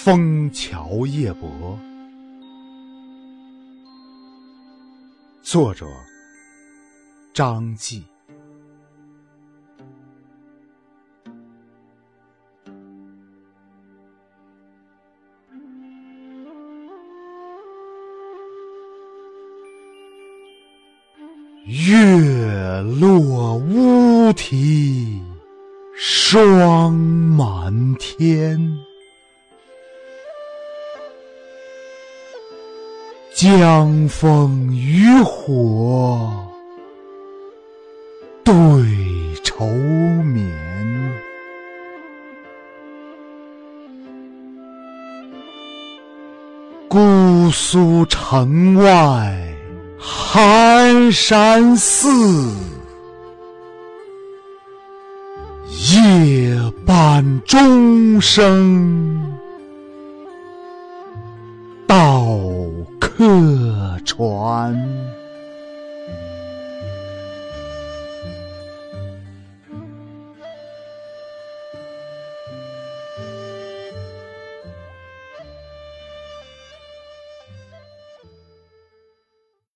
枫桥夜泊，作者张继。月落乌啼霜满天。江枫渔火对愁眠，姑苏城外寒山寺，夜半钟声到。客船。